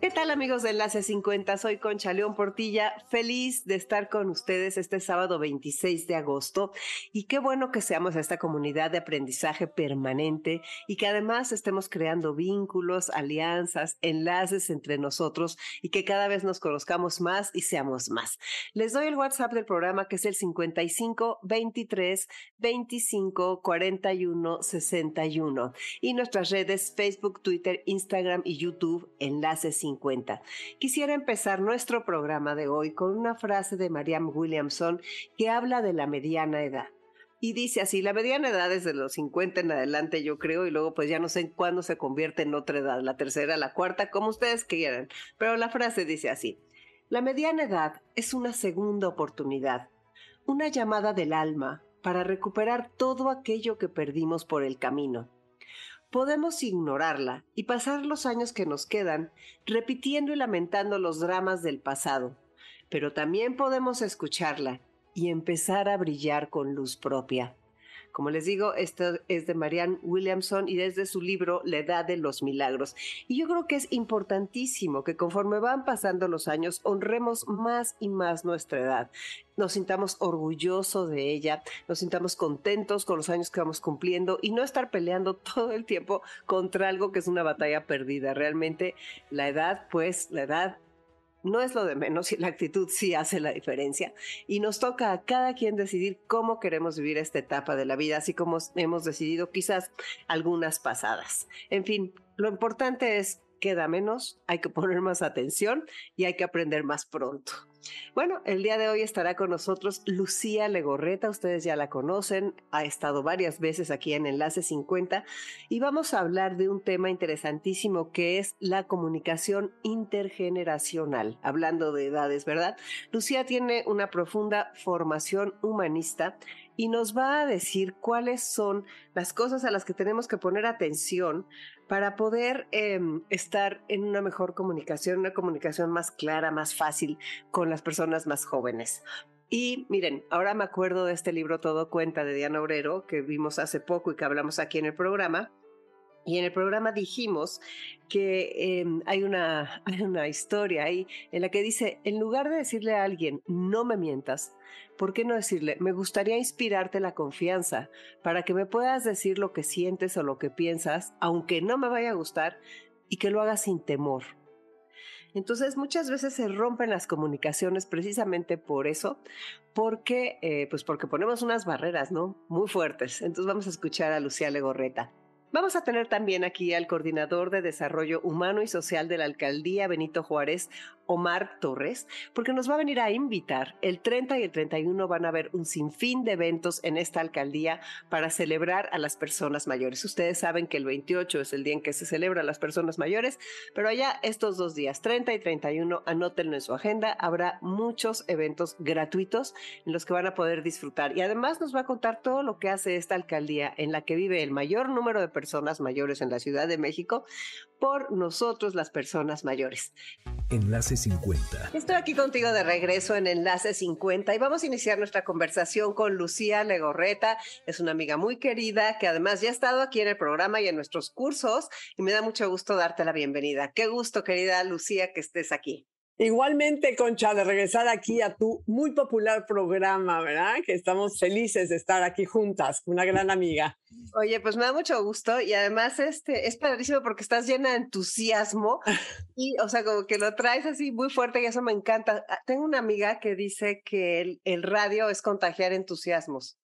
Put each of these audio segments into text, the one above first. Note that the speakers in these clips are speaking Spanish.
¿Qué tal amigos de Enlace 50? Soy Concha León Portilla, feliz de estar con ustedes este sábado 26 de agosto y qué bueno que seamos esta comunidad de aprendizaje permanente y que además estemos creando vínculos, alianzas, enlaces entre nosotros y que cada vez nos conozcamos más y seamos más. Les doy el WhatsApp del programa que es el 55 23 25 41 61 y nuestras redes Facebook, Twitter, Instagram y YouTube Enlace 50. Quisiera empezar nuestro programa de hoy con una frase de Marianne Williamson que habla de la mediana edad. Y dice así, la mediana edad es de los 50 en adelante, yo creo, y luego pues ya no sé cuándo se convierte en otra edad, la tercera, la cuarta, como ustedes quieran. Pero la frase dice así, la mediana edad es una segunda oportunidad, una llamada del alma para recuperar todo aquello que perdimos por el camino podemos ignorarla y pasar los años que nos quedan repitiendo y lamentando los dramas del pasado, pero también podemos escucharla y empezar a brillar con luz propia. Como les digo, esto es de Marianne Williamson y desde su libro La Edad de los Milagros. Y yo creo que es importantísimo que conforme van pasando los años honremos más y más nuestra edad. Nos sintamos orgullosos de ella, nos sintamos contentos con los años que vamos cumpliendo y no estar peleando todo el tiempo contra algo que es una batalla perdida. Realmente la edad, pues la edad no es lo de menos y la actitud sí hace la diferencia. Y nos toca a cada quien decidir cómo queremos vivir esta etapa de la vida, así como hemos decidido quizás algunas pasadas. En fin, lo importante es queda menos, hay que poner más atención y hay que aprender más pronto. Bueno, el día de hoy estará con nosotros Lucía Legorreta, ustedes ya la conocen, ha estado varias veces aquí en Enlace 50 y vamos a hablar de un tema interesantísimo que es la comunicación intergeneracional, hablando de edades, ¿verdad? Lucía tiene una profunda formación humanista y nos va a decir cuáles son las cosas a las que tenemos que poner atención para poder em, estar en una mejor comunicación, una comunicación más clara, más fácil con las personas más jóvenes. Y miren, ahora me acuerdo de este libro Todo Cuenta de Diana Obrero, que vimos hace poco y que hablamos aquí en el programa. Y en el programa dijimos que em, hay, una, hay una historia ahí en la que dice, en lugar de decirle a alguien, no me mientas, ¿por qué no decirle, me gustaría inspirarte la confianza para que me puedas decir lo que sientes o lo que piensas, aunque no me vaya a gustar, y que lo hagas sin temor? Entonces muchas veces se rompen las comunicaciones precisamente por eso, porque, eh, pues porque ponemos unas barreras, ¿no? Muy fuertes. Entonces vamos a escuchar a Lucía Legorreta. Vamos a tener también aquí al coordinador de Desarrollo Humano y Social de la Alcaldía Benito Juárez, Omar Torres, porque nos va a venir a invitar. El 30 y el 31 van a haber un sinfín de eventos en esta alcaldía para celebrar a las personas mayores. Ustedes saben que el 28 es el día en que se celebra a las personas mayores, pero allá estos dos días, 30 y 31, anótenlo en su agenda. Habrá muchos eventos gratuitos en los que van a poder disfrutar. Y además nos va a contar todo lo que hace esta alcaldía en la que vive el mayor número de personas mayores en la Ciudad de México por nosotros las personas mayores. Enlace 50. Estoy aquí contigo de regreso en Enlace 50 y vamos a iniciar nuestra conversación con Lucía Legorreta. Es una amiga muy querida que además ya ha estado aquí en el programa y en nuestros cursos y me da mucho gusto darte la bienvenida. Qué gusto, querida Lucía, que estés aquí. Igualmente, Concha, de regresar aquí a tu muy popular programa, ¿verdad? Que estamos felices de estar aquí juntas, una gran amiga. Oye, pues me da mucho gusto y además este es padrísimo porque estás llena de entusiasmo y, o sea, como que lo traes así muy fuerte y eso me encanta. Ah, tengo una amiga que dice que el, el radio es contagiar entusiasmos.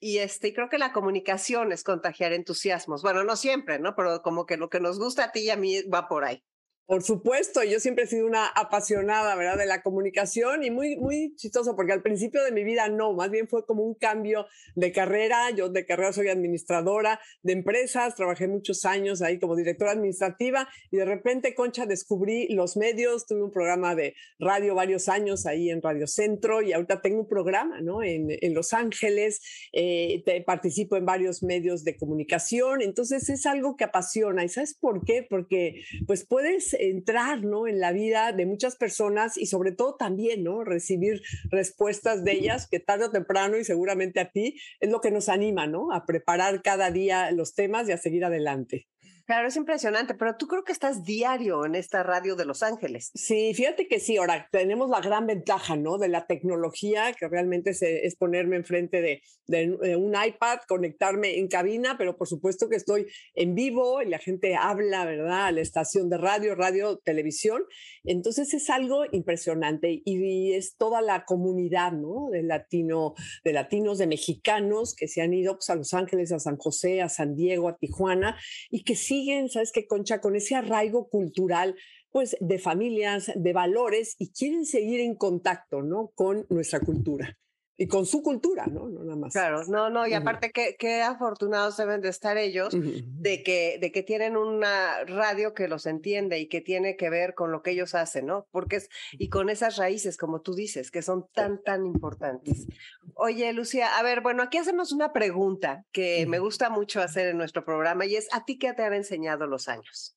Y este, creo que la comunicación es contagiar entusiasmos. Bueno, no siempre, ¿no? Pero como que lo que nos gusta a ti y a mí va por ahí. Por supuesto, yo siempre he sido una apasionada, ¿verdad? De la comunicación y muy, muy chistoso, porque al principio de mi vida no, más bien fue como un cambio de carrera. Yo de carrera soy administradora de empresas, trabajé muchos años ahí como directora administrativa y de repente, Concha, descubrí los medios, tuve un programa de radio varios años ahí en Radio Centro y ahorita tengo un programa, ¿no? En, en Los Ángeles, eh, te, participo en varios medios de comunicación, entonces es algo que apasiona. ¿Y sabes por qué? Porque pues puedes entrar, ¿no? En la vida de muchas personas y sobre todo también, ¿no? Recibir respuestas de ellas que tarde o temprano y seguramente a ti es lo que nos anima, ¿no? A preparar cada día los temas y a seguir adelante. Claro, es impresionante, pero tú creo que estás diario en esta radio de Los Ángeles. Sí, fíjate que sí, ahora tenemos la gran ventaja, ¿no? De la tecnología, que realmente es, ponerme enfrente de, de, un iPad, conectarme en cabina, pero por supuesto que estoy en vivo y la gente habla, ¿verdad? A la estación de radio, radio, televisión. Entonces es algo impresionante y, es toda la comunidad, ¿no? De, latino, de latinos, de mexicanos que se han ido pues, a Los Ángeles, a San José, a San Diego, a Tijuana y que sí siguen, ¿sabes qué, Concha? Con ese arraigo cultural, pues de familias, de valores y quieren seguir en contacto, ¿no? Con nuestra cultura y con su cultura, ¿no? No nada más. Claro, no, no, y aparte qué, qué afortunados deben de estar ellos de, que, de que tienen una radio que los entiende y que tiene que ver con lo que ellos hacen, ¿no? Porque es, y con esas raíces, como tú dices, que son tan, tan importantes. Oye, Lucía, a ver, bueno, aquí hacemos una pregunta que me gusta mucho hacer en nuestro programa y es, ¿a ti qué te han enseñado los años?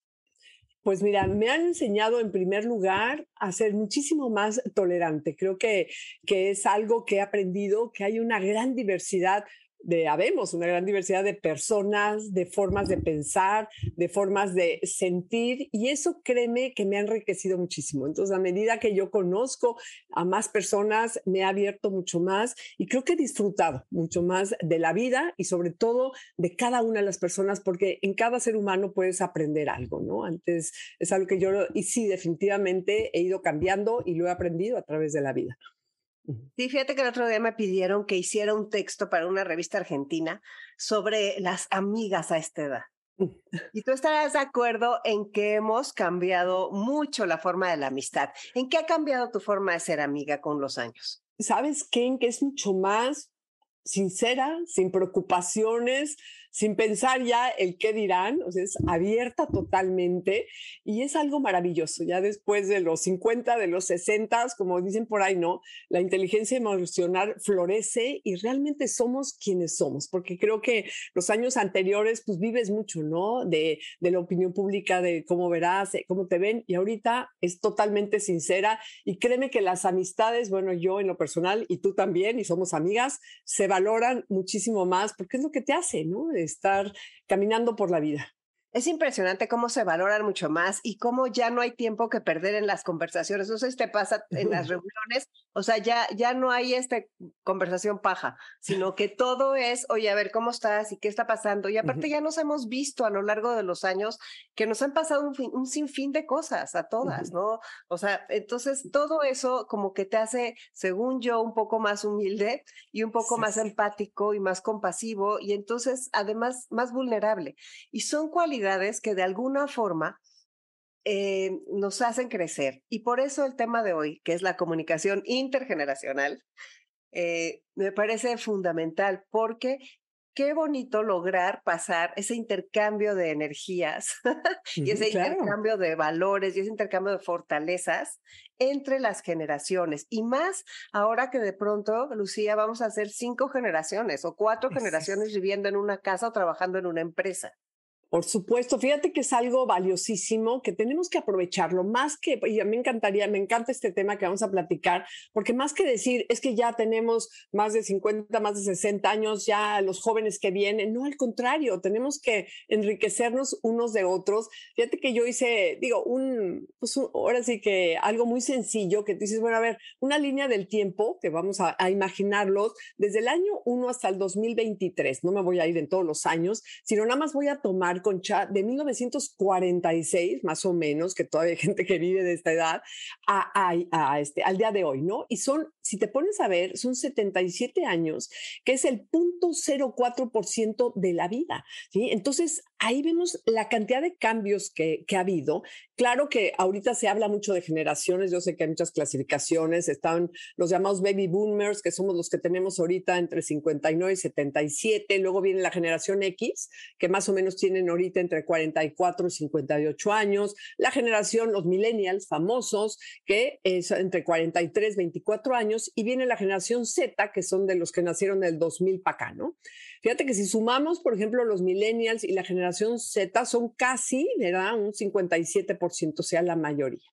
Pues mira, me han enseñado en primer lugar a ser muchísimo más tolerante. Creo que, que es algo que he aprendido, que hay una gran diversidad de, habemos una gran diversidad de personas, de formas de pensar, de formas de sentir, y eso créeme que me ha enriquecido muchísimo. Entonces, a medida que yo conozco a más personas, me ha abierto mucho más y creo que he disfrutado mucho más de la vida y sobre todo de cada una de las personas, porque en cada ser humano puedes aprender algo, ¿no? Antes es algo que yo, y sí, definitivamente he ido cambiando y lo he aprendido a través de la vida. Sí, fíjate que el otro día me pidieron que hiciera un texto para una revista argentina sobre las amigas a esta edad. Y tú estarás de acuerdo en que hemos cambiado mucho la forma de la amistad. ¿En qué ha cambiado tu forma de ser amiga con los años? ¿Sabes qué? En que es mucho más sincera, sin preocupaciones, sin pensar ya el qué dirán, o sea, es abierta totalmente y es algo maravilloso. Ya después de los 50, de los 60, como dicen por ahí, ¿no? La inteligencia emocional florece y realmente somos quienes somos, porque creo que los años anteriores, pues vives mucho, ¿no? De, la opinión pública, de cómo verás, cómo te ven, y ahorita es totalmente sincera y créeme que las amistades, bueno, yo en lo personal y tú también, y somos amigas, se valoran muchísimo más porque es lo que te hace, ¿no? Estar caminando por la vida. Es impresionante cómo se valoran mucho más y cómo ya no hay tiempo que perder en las conversaciones. No sé si te pasa en las reuniones, o sea, ya, ya no hay esta conversación paja, sino que todo es, oye, a ver, ¿cómo estás? ¿Y qué está pasando? Y aparte ya nos hemos visto a lo largo de los años que nos han pasado un, un sinfín de cosas a todas, ¿no? O sea, entonces todo eso como que te hace, según yo, un poco más humilde y un poco más empático y más compasivo y entonces además más vulnerable. Y son cualidades que de alguna forma eh, nos hacen crecer. Y por eso el tema de hoy, que es la comunicación intergeneracional, eh, me parece fundamental porque qué bonito lograr pasar ese intercambio de energías y ese intercambio de valores y ese intercambio de fortalezas entre las generaciones. Y más ahora que de pronto, Lucía, vamos a hacer cinco generaciones o cuatro generaciones viviendo en una casa o trabajando en una empresa. Por supuesto, fíjate que es algo valiosísimo que tenemos que aprovecharlo, más que, y a mí me encantaría, me encanta este tema que vamos a platicar, porque más que decir es que ya tenemos más de 50, más de 60 años, ya los jóvenes que vienen, no, al contrario, tenemos que enriquecernos unos de otros. Fíjate que yo hice, digo, un, pues ahora sí que algo muy sencillo, que tú dices, bueno, a ver, una línea del tiempo, que vamos a, a imaginarlos, desde el año 1 hasta el 2023, no me voy a ir en todos los años, sino nada más voy a tomar Concha, de 1946, más o menos, que todavía hay gente que vive de esta edad, a, a, este, al día de hoy, ¿no? Y son si te pones a ver, son 77 años, que es el 0.04% de la vida. ¿sí? Entonces, ahí vemos la cantidad de cambios que, que, ha habido. Claro que ahorita se habla mucho de generaciones, yo sé que hay muchas clasificaciones, están los llamados baby boomers, que somos los que tenemos ahorita entre 59 y 77, luego viene la generación X, que más o menos tienen ahorita entre 44 y 58 años, la generación, los millennials famosos, que es entre 43 y 24 años, y viene la generación Z, que son de los que nacieron del 2000 para acá, ¿no? Fíjate que si sumamos, por ejemplo, los millennials y la generación Z, son casi, ¿verdad? Un 57%, o sea, la mayoría.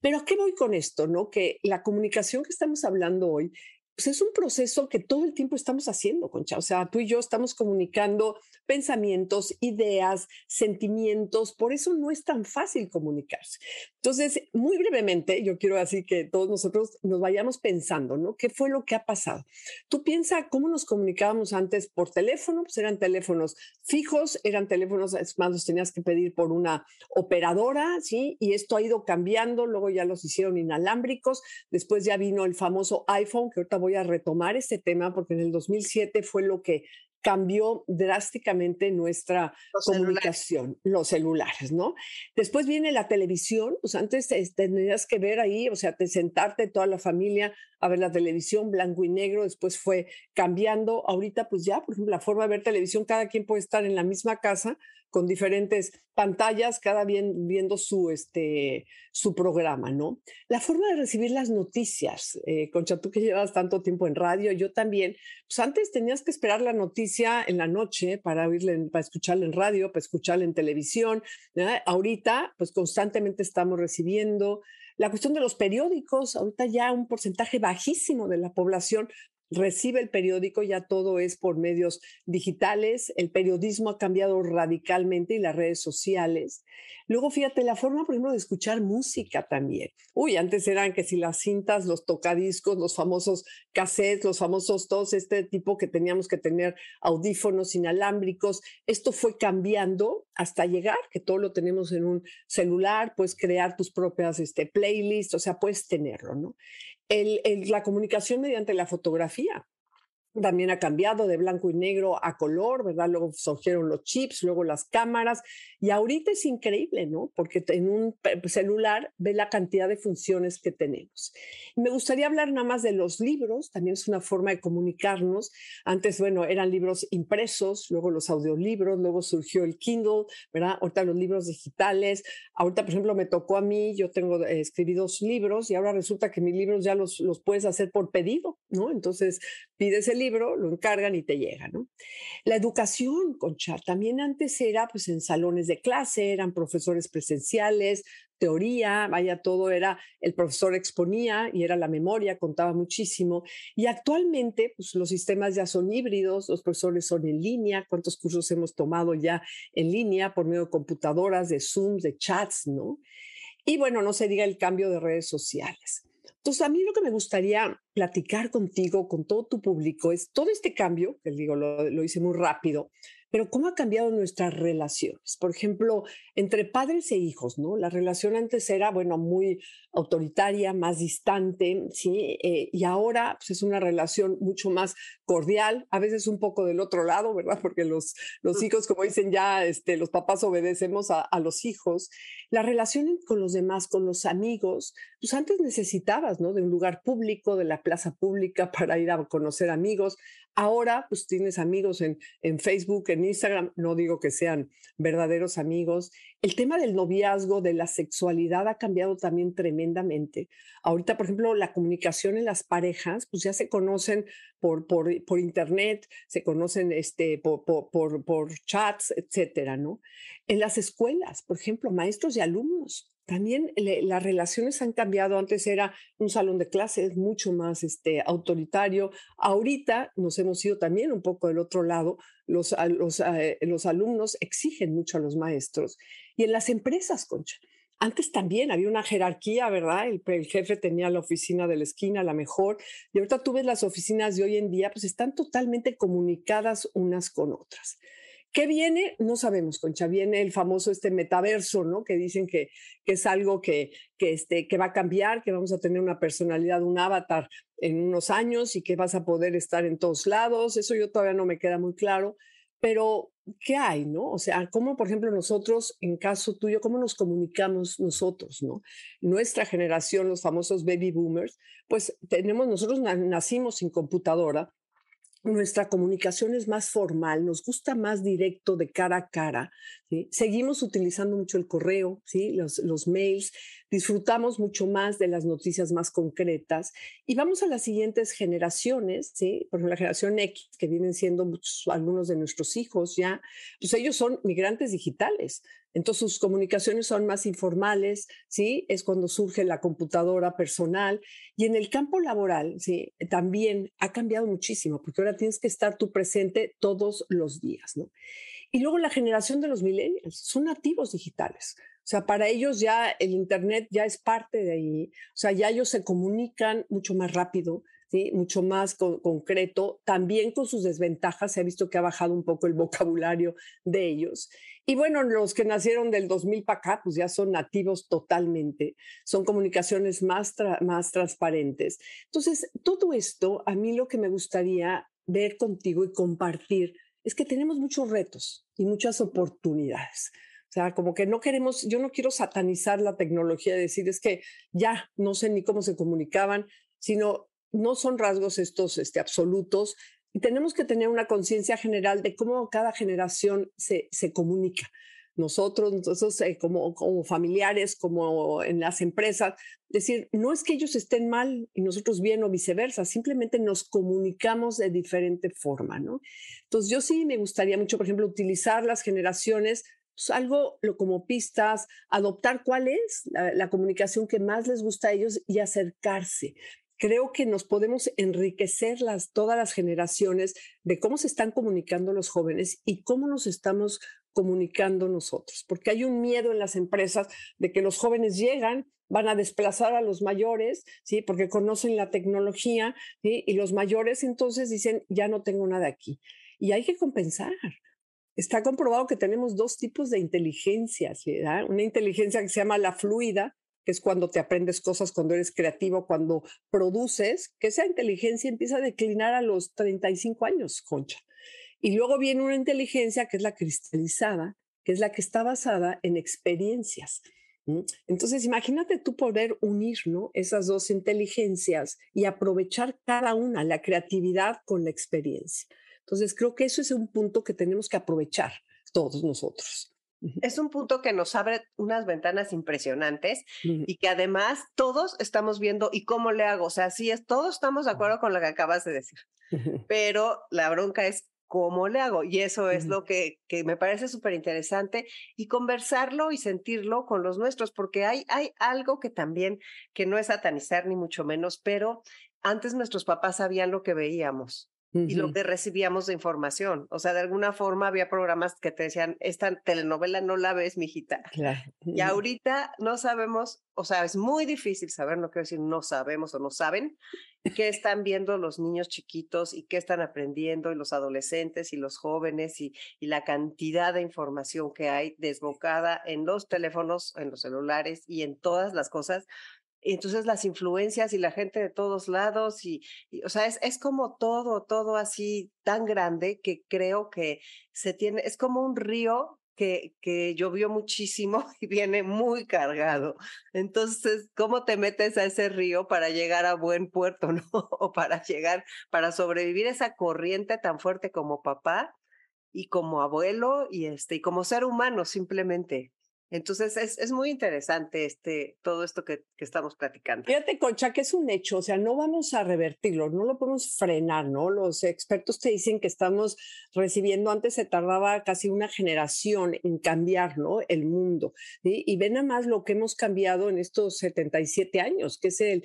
Pero ¿a qué voy con esto? ¿No? Que la comunicación que estamos hablando hoy pues es un proceso que todo el tiempo estamos haciendo, Concha. O sea, tú y yo estamos comunicando pensamientos, ideas, sentimientos, por eso no es tan fácil comunicarse. Entonces, muy brevemente, yo quiero así que todos nosotros nos vayamos pensando, ¿no? ¿Qué fue lo que ha pasado? Tú piensa cómo nos comunicábamos antes por teléfono, pues eran teléfonos fijos, eran teléfonos, es más, los tenías que pedir por una operadora, ¿sí? Y esto ha ido cambiando, luego ya los hicieron inalámbricos, después ya vino el famoso iPhone, que ahorita voy a retomar este tema porque en el 2007 fue lo que cambió drásticamente nuestra comunicación, los celulares, ¿no? Después viene la televisión, pues antes tenías que ver ahí, o sea, te sentarte toda la familia a ver la televisión blanco y negro, después fue cambiando, ahorita pues ya, por ejemplo, la forma de ver televisión, cada quien puede estar en la misma casa, con diferentes pantallas, cada bien viendo su, este, su programa, ¿no? La forma de recibir las noticias, eh, Concha, tú que llevas tanto tiempo en radio, yo también, pues antes tenías que esperar la noticia en la noche para oírla, para escucharla en radio, para escucharla en televisión. Ahorita, pues constantemente estamos recibiendo. La cuestión de los periódicos, ahorita ya un porcentaje bajísimo de la población recibe el periódico, ya todo es por medios digitales, el periodismo ha cambiado radicalmente y las redes sociales. Luego, fíjate, la forma, por ejemplo, de escuchar música también. Uy, antes eran que si las cintas, los tocadiscos, los famosos cassettes, los famosos todos este tipo que teníamos que tener audífonos inalámbricos, esto fue cambiando hasta llegar, que todo lo tenemos en un celular, puedes crear tus propias este, playlists, o sea, puedes tenerlo, ¿no? La comunicación mediante la fotografía también ha cambiado de blanco y negro a color, ¿verdad? Luego surgieron los chips, luego las cámaras, y ahorita es increíble, ¿no? Porque en un celular ve la cantidad de funciones que tenemos. Me gustaría hablar nada más de los libros, también es una forma de comunicarnos. Antes, bueno, eran libros impresos, luego los audiolibros, luego surgió el Kindle, ¿verdad? Ahorita los libros digitales. Ahorita, por ejemplo, me tocó a mí, yo tengo eh, escribidos libros y ahora resulta que mis libros ya los, los puedes hacer por pedido, ¿no? Entonces, pides el libro, lo encargan y te llega, ¿no? La educación, Concha, también antes era pues en salones de clase, eran profesores presenciales, teoría, vaya, todo era, el profesor exponía y era la memoria, contaba muchísimo. Y actualmente, pues los sistemas ya son híbridos, los profesores son en línea, cuántos cursos hemos tomado ya en línea por medio de computadoras, de Zoom, de chats, ¿no? Y bueno, no se diga el cambio de redes sociales. Entonces, a mí lo que me gustaría platicar contigo, con todo tu público, es todo este cambio, que digo, lo, lo hice muy rápido, pero ¿cómo ha cambiado nuestras relaciones? Por ejemplo, entre padres e hijos, ¿no? La relación antes era, bueno, muy autoritaria, más distante, ¿sí? Eh, y ahora pues, es una relación mucho más cordial, a veces un poco del otro lado, ¿verdad? Porque los, los hijos, como dicen ya, este, los papás obedecemos a, a los hijos. La relación con los demás, con los amigos, pues antes necesitabas, ¿no? De un lugar público, de la plaza pública para ir a conocer amigos. Ahora, pues tienes amigos en, en Facebook, en Instagram, no digo que sean verdaderos amigos. El tema del noviazgo, de la sexualidad ha cambiado también tremendamente. Ahorita, por ejemplo, la comunicación en las parejas, pues ya se conocen por, por, por internet, se conocen este, por, por, por chats, etcétera, ¿no? En las escuelas, por ejemplo, maestros y alumnos también las relaciones han cambiado. Antes era un salón de clases mucho más este, autoritario. Ahorita nos hemos ido también un poco del otro lado. Eh, los alumnos exigen mucho a los maestros. Y en las empresas, Concha. Antes también había una jerarquía, ¿verdad? El, el, jefe tenía la oficina de la esquina, la mejor, y ahorita tú ves las oficinas de hoy en día, pues están totalmente comunicadas unas con otras. ¿Qué viene? No sabemos, Concha. Viene el famoso este metaverso, ¿no? Que dicen que, que es algo que, que, este, que va a cambiar, que vamos a tener una personalidad, un avatar en unos años y que vas a poder estar en todos lados. Eso yo todavía no me queda muy claro. Pero, ¿qué hay, no? O sea, ¿cómo, por ejemplo, nosotros, en caso tuyo, cómo nos comunicamos nosotros, no? Nuestra generación, los famosos baby boomers, pues tenemos, nosotros nacimos sin computadora, nuestra comunicación es más formal, nos gusta más directo de cara a cara. Seguimos utilizando mucho el correo, ¿sí? los, mails, disfrutamos mucho más de las noticias más concretas y vamos a las siguientes generaciones, ¿sí? por ejemplo, la generación X, que vienen siendo muchos, algunos de nuestros hijos ya, pues ellos son migrantes digitales. Entonces sus comunicaciones son más informales, ¿sí? Es cuando surge la computadora personal. Y en el campo laboral, ¿sí? También ha cambiado muchísimo, porque ahora tienes que estar tú presente todos los días, ¿no? Y luego la generación de los millennials son nativos digitales. O sea, para ellos ya el Internet ya es parte de ahí. O sea, ya ellos se comunican mucho más rápido, ¿sí? mucho más concreto. También con sus desventajas se ha visto que ha bajado un poco el vocabulario de ellos. Y bueno, los que nacieron del 2000 para acá, pues ya son nativos totalmente. Son comunicaciones más, más transparentes. Entonces, todo esto, a mí lo que me gustaría ver contigo y compartir es que tenemos muchos retos y muchas oportunidades. O sea, como que no queremos, yo no quiero satanizar la tecnología, decir es que ya no sé ni cómo se comunicaban, sino no son rasgos estos este, absolutos y tenemos que tener una conciencia general de cómo cada generación se, se comunica. Nosotros, nosotros eh, como, como familiares, como en las empresas, decir, no es que ellos estén mal y nosotros bien o viceversa, simplemente nos comunicamos de diferente forma, ¿no? Entonces, yo sí me gustaría mucho, por ejemplo, utilizar las generaciones pues, algo lo, como pistas, adoptar cuál es la, comunicación que más les gusta a ellos y acercarse. Creo que nos podemos enriquecer las, todas las generaciones de cómo se están comunicando los jóvenes y cómo nos estamos comunicando nosotros, porque hay un miedo en las empresas de que los jóvenes llegan, van a desplazar a los mayores, ¿sí? Porque conocen la tecnología, Y los mayores entonces dicen, ya no tengo nada aquí. Y hay que compensar está comprobado que tenemos dos tipos de inteligencias. Una inteligencia que se llama la fluida, que es cuando te aprendes cosas, cuando eres creativo, cuando produces, que esa inteligencia empieza a declinar a los 35 años, concha. Y luego viene una inteligencia que es la cristalizada, que es la que está basada en experiencias. Entonces, imagínate tú poder unir ¿no? esas dos inteligencias y aprovechar cada una, la creatividad con la experiencia. Entonces, creo que eso es un punto que tenemos que aprovechar todos nosotros. Es un punto que nos abre unas ventanas impresionantes y que además todos estamos viendo y cómo le hago. O sea, sí, es, todos estamos de acuerdo con lo que acabas de decir, pero la bronca es cómo le hago. Y eso es lo que, que me parece súper interesante y conversarlo y sentirlo con los nuestros, porque hay, hay algo que también, que no es satanizar ni mucho menos, pero antes nuestros papás sabían lo que veíamos y lo que recibíamos de información. O sea, de alguna forma había programas que te decían, esta telenovela no la ves, mijita. Claro. Y ahorita no sabemos, o sea, es muy difícil saber, no quiero decir no sabemos o no saben, qué están viendo los niños chiquitos y qué están aprendiendo y los adolescentes y los jóvenes y, y la cantidad de información que hay desbocada en los teléfonos, en los celulares y en todas las cosas y entonces las influencias y la gente de todos lados y, o sea, es, es como todo, todo así tan grande que creo que se tiene, es como un río que, que, llovió muchísimo y viene muy cargado. Entonces, ¿cómo te metes a ese río para llegar a buen puerto, no? O para llegar, para sobrevivir esa corriente tan fuerte como papá y como abuelo y este, y como ser humano simplemente. Entonces es, es, muy interesante este, todo esto que, que, estamos platicando. Fíjate, Concha, que es un hecho, o sea, no vamos a revertirlo, no lo podemos frenar, ¿no? Los expertos te dicen que estamos recibiendo, antes se tardaba casi una generación en cambiar, ¿no? El mundo. Y ven nada más lo que hemos cambiado en estos 77 años, que es el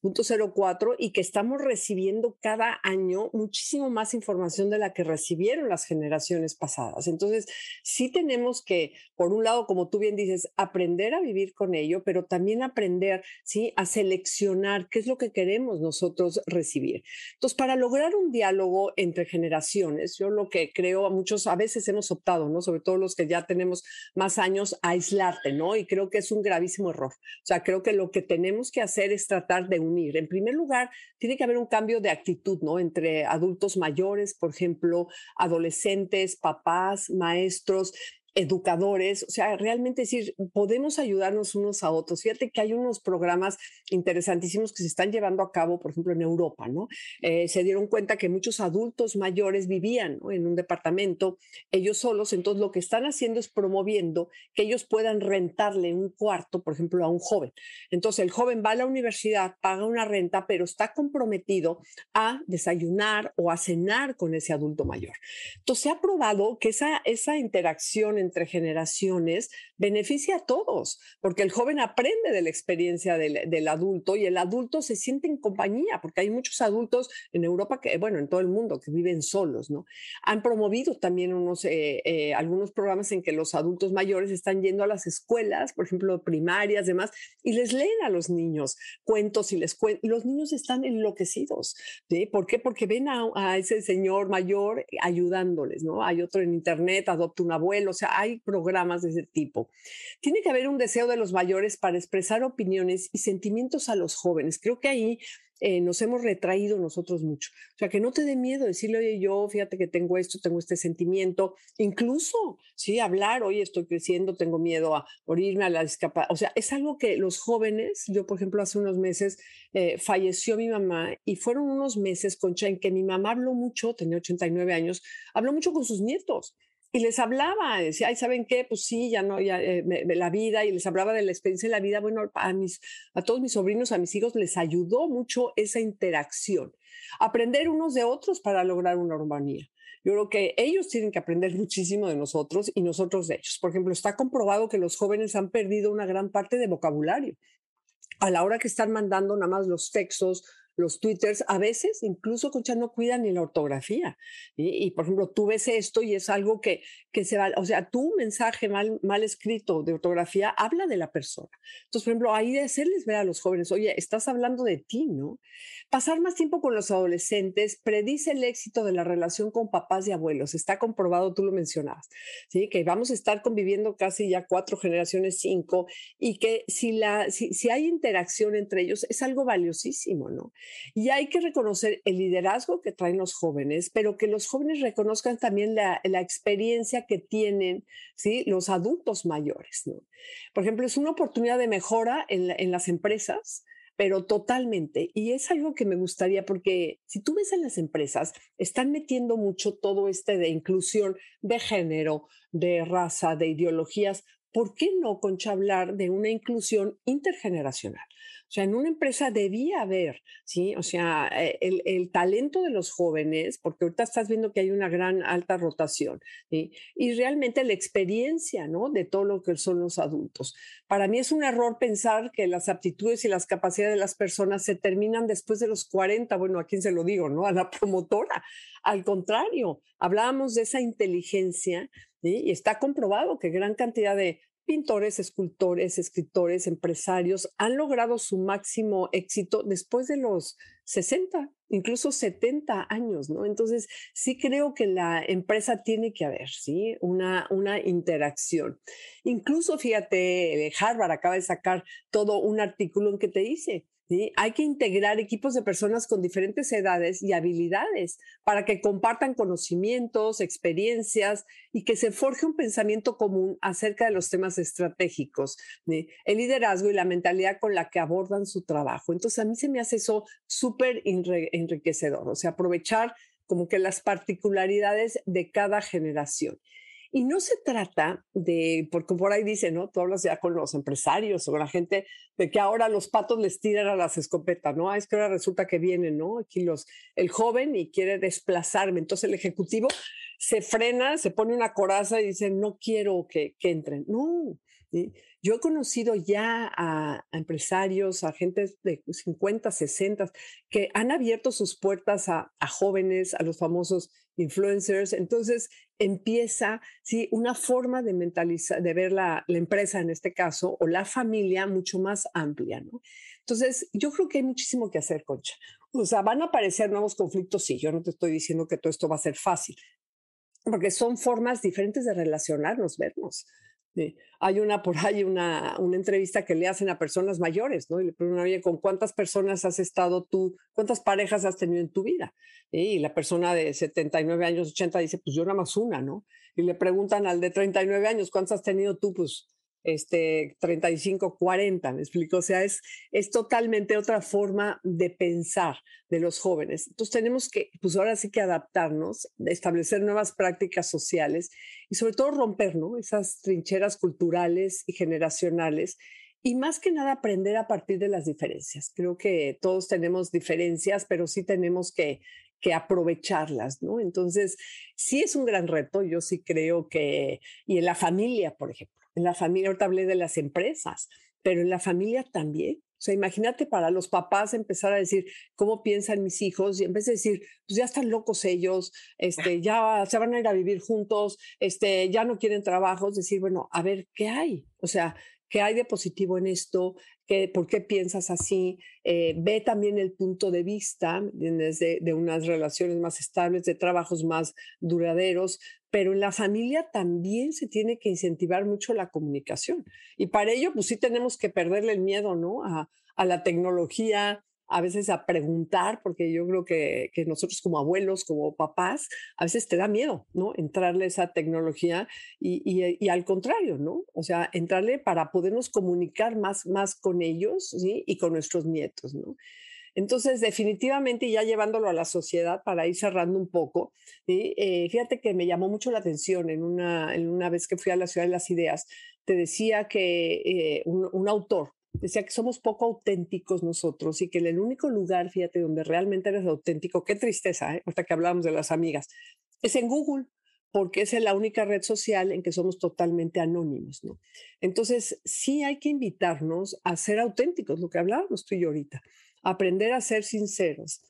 punto 04, y que estamos recibiendo cada año muchísimo más información de la que recibieron las generaciones pasadas. Entonces, sí tenemos que, por un lado, como tú dices, aprender a vivir con ello, pero también aprender, ¿sí? A seleccionar qué es lo que queremos nosotros recibir. Entonces, para lograr un diálogo entre generaciones, yo lo que creo, a muchos a veces hemos optado, ¿no? Sobre todo los que ya tenemos más años, a aislarte, ¿no? Y creo que es un gravísimo error. O sea, creo que lo que tenemos que hacer es tratar de unir. En primer lugar, tiene que haber un cambio de actitud, ¿no? Entre adultos mayores, por ejemplo, adolescentes, papás, maestros, educadores, o sea, realmente decir, podemos ayudarnos unos a otros. Fíjate que hay unos programas interesantísimos que se están llevando a cabo, por ejemplo, en Europa, ¿no? Eh, se dieron cuenta que muchos adultos mayores vivían en un departamento ellos solos, entonces lo que están haciendo es promoviendo que ellos puedan rentarle un cuarto, por ejemplo, a un joven. Entonces el joven va a la universidad, paga una renta, pero está comprometido a desayunar o a cenar con ese adulto mayor. Entonces se ha probado que esa, esa interacción entre generaciones beneficia a todos, porque el joven aprende de la experiencia del, adulto y el adulto se siente en compañía, porque hay muchos adultos en Europa, que, bueno, en todo el mundo, que viven solos, ¿no? Han promovido también unos, eh, eh, algunos programas en que los adultos mayores están yendo a las escuelas, por ejemplo, primarias, demás, y les leen a los niños cuentos y les cuentan. Los niños están enloquecidos. ¿sí? ¿Por qué? Porque ven a, a ese señor mayor ayudándoles, ¿no? Hay otro en internet, adopta un abuelo, o sea, hay programas de ese tipo. Tiene que haber un deseo de los mayores para expresar opiniones y sentimientos a los jóvenes. Creo que ahí eh, nos hemos retraído nosotros mucho. O sea, que no te dé miedo decirle, oye, yo fíjate que tengo esto, tengo este sentimiento, incluso, sí, hablar, oye, estoy creciendo, tengo miedo a morirme, a la discapacidad. O sea, es algo que los jóvenes, yo por ejemplo, hace unos meses eh, falleció mi mamá y fueron unos meses, Concha, en que mi mamá habló mucho, tenía 89 años, habló mucho con sus nietos y les hablaba, decía, ay, ¿saben qué? Pues sí, ya no, ya eh, la vida, y les hablaba de la experiencia de la vida. Bueno, a, mis, a todos mis sobrinos, a mis hijos, les ayudó mucho esa interacción. Aprender unos de otros para lograr una urbanía. Yo creo que ellos tienen que aprender muchísimo de nosotros y nosotros de ellos. Por ejemplo, está comprobado que los jóvenes han perdido una gran parte de vocabulario. A la hora que están mandando nada más los textos, los twitters, a veces incluso, Concha, no cuidan ni la ortografía. Y, por ejemplo, tú ves esto y es algo que, que se va, o sea, tu mensaje mal, mal escrito de ortografía habla de la persona. Entonces, por ejemplo, ahí de hacerles ver a los jóvenes, oye, estás hablando de ti, ¿no? Pasar más tiempo con los adolescentes predice el éxito de la relación con papás y abuelos. Está comprobado, tú lo mencionabas, ¿sí? Que vamos a estar conviviendo casi ya cuatro generaciones, cinco, y que si, la, si, si hay interacción entre ellos es algo valiosísimo, ¿no? Y hay que reconocer el liderazgo que traen los jóvenes, pero que los jóvenes reconozcan también la, experiencia que tienen ¿sí? los adultos mayores. Por ejemplo, es una oportunidad de mejora en, en las empresas, pero totalmente. Y es algo que me gustaría porque si tú ves en las empresas, están metiendo mucho todo este de inclusión de género, de raza, de ideologías. ¿Por qué no, Concha, hablar de una inclusión intergeneracional? O sea, en una empresa debía haber, ¿sí? O sea, eh, el, talento de los jóvenes, porque ahorita estás viendo que hay una gran alta rotación, ¿sí? Y realmente la experiencia, ¿no? De todo lo que son los adultos. Para mí es un error pensar que las aptitudes y las capacidades de las personas se terminan después de los 40. Bueno, ¿a quién se lo digo, no? A la promotora. Al contrario, hablábamos de esa inteligencia y está comprobado que gran cantidad de pintores, escultores, escritores, empresarios han logrado su máximo éxito después de los 60, incluso 70 años, ¿no? Entonces, sí creo que la empresa tiene que haber, ¿sí? Una, una interacción. Incluso, fíjate, Harvard acaba de sacar todo un artículo en que te dice, hay que integrar equipos de personas con diferentes edades y habilidades para que compartan conocimientos, experiencias y que se forje un pensamiento común acerca de los temas estratégicos, el liderazgo y la mentalidad con la que abordan su trabajo. Entonces, a mí se me hace eso súper enriquecedor, o sea, aprovechar como que las particularidades de cada generación. Y no se trata de, porque por ahí dice, ¿no? Tú hablas ya con los empresarios o con la gente de que ahora los patos les tiran a las escopetas, ¿no? Ah, es que ahora resulta que viene, ¿no? Aquí los, el joven y quiere desplazarme. Entonces el ejecutivo se frena, se pone una coraza y dice, no quiero que, que entren. No, Yo he conocido ya a, empresarios, a gente de 50, 60, que han abierto sus puertas a, jóvenes, a los famosos influencers. Entonces empieza ¿sí? una forma de mentalizar, de ver la, la, empresa en este caso, o la familia mucho más amplia. ¿no? Entonces, yo creo que hay muchísimo que hacer, Concha. O sea, van a aparecer nuevos conflictos, sí, yo no te estoy diciendo que todo esto va a ser fácil, porque son formas diferentes de relacionarnos, vernos. Hay una por ahí, una, una entrevista que le hacen a personas mayores, ¿no? Y le preguntan, oye, ¿con cuántas personas has estado tú? ¿Cuántas parejas has tenido en tu vida? Y la persona de 79 años, 80 dice, pues yo nada más una, ¿no? Y le preguntan al de 39 años, ¿cuántas has tenido tú? Pues este, 35, 40, ¿me explico? O sea, es, es totalmente otra forma de pensar de los jóvenes. Entonces tenemos que, pues ahora sí que adaptarnos, establecer nuevas prácticas sociales y sobre todo romper, ¿no? Esas trincheras culturales y generacionales y más que nada aprender a partir de las diferencias. Creo que todos tenemos diferencias, pero sí tenemos que, que aprovecharlas, ¿no? Entonces, sí es un gran reto, yo sí creo que, y en la familia, por ejemplo, en la familia, ahorita hablé de las empresas, pero en la familia también. O sea, imagínate para los papás empezar a decir cómo piensan mis hijos y en vez de decir, pues ya están locos ellos, este, ya se van a ir a vivir juntos, este, ya no quieren trabajos, decir, bueno, a ver, ¿qué hay? O sea, ¿qué hay de positivo en esto? ¿Qué, ¿Por qué piensas así? Eh, ve también el punto de vista de, de unas relaciones más estables, de trabajos más duraderos, pero en la familia también se tiene que incentivar mucho la comunicación. Y para ello, pues sí tenemos que perderle el miedo, ¿no? A, la tecnología, a veces a preguntar, porque yo creo que, nosotros como abuelos, como papás, a veces te da miedo, ¿no? Entrarle a esa tecnología y, y, al contrario, ¿no? O sea, entrarle para podernos comunicar más, más con ellos, ¿sí? Y con nuestros nietos, ¿no? Entonces, definitivamente, ya llevándolo a la sociedad para ir cerrando un poco, eh, fíjate que me llamó mucho la atención en una, en una vez que fui a la Ciudad de las Ideas, te decía que eh, un, autor decía que somos poco auténticos nosotros y que el único lugar, fíjate, donde realmente eres auténtico, qué tristeza, ¿eh? hasta que hablábamos de las amigas, es en Google porque es la única red social en que somos totalmente anónimos, ¿no? Entonces, sí hay que invitarnos a ser auténticos, lo que hablábamos tú y yo ahorita aprender a ser sinceros,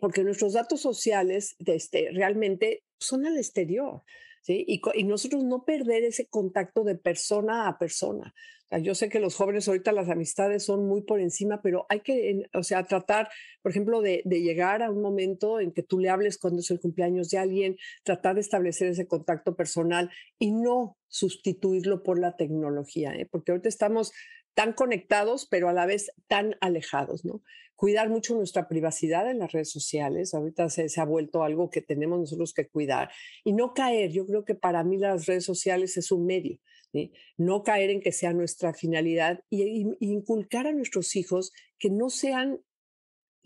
porque nuestros datos sociales este, realmente son al exterior. y, nosotros no perder ese contacto de persona a persona. Yo sé que los jóvenes ahorita las amistades son muy por encima, pero hay que, o sea, tratar, por ejemplo, de, de, llegar a un momento en que tú le hables cuando es el cumpleaños de alguien, tratar de establecer ese contacto personal y no sustituirlo por la tecnología, ¿eh? porque ahorita estamos tan conectados, pero a la vez tan alejados, ¿no? Cuidar mucho nuestra privacidad en las redes sociales, ahorita se, ha vuelto algo que tenemos nosotros que cuidar y no caer, yo creo que para mí las redes sociales es un medio, no caer en que sea nuestra finalidad y inculcar a nuestros hijos que no sean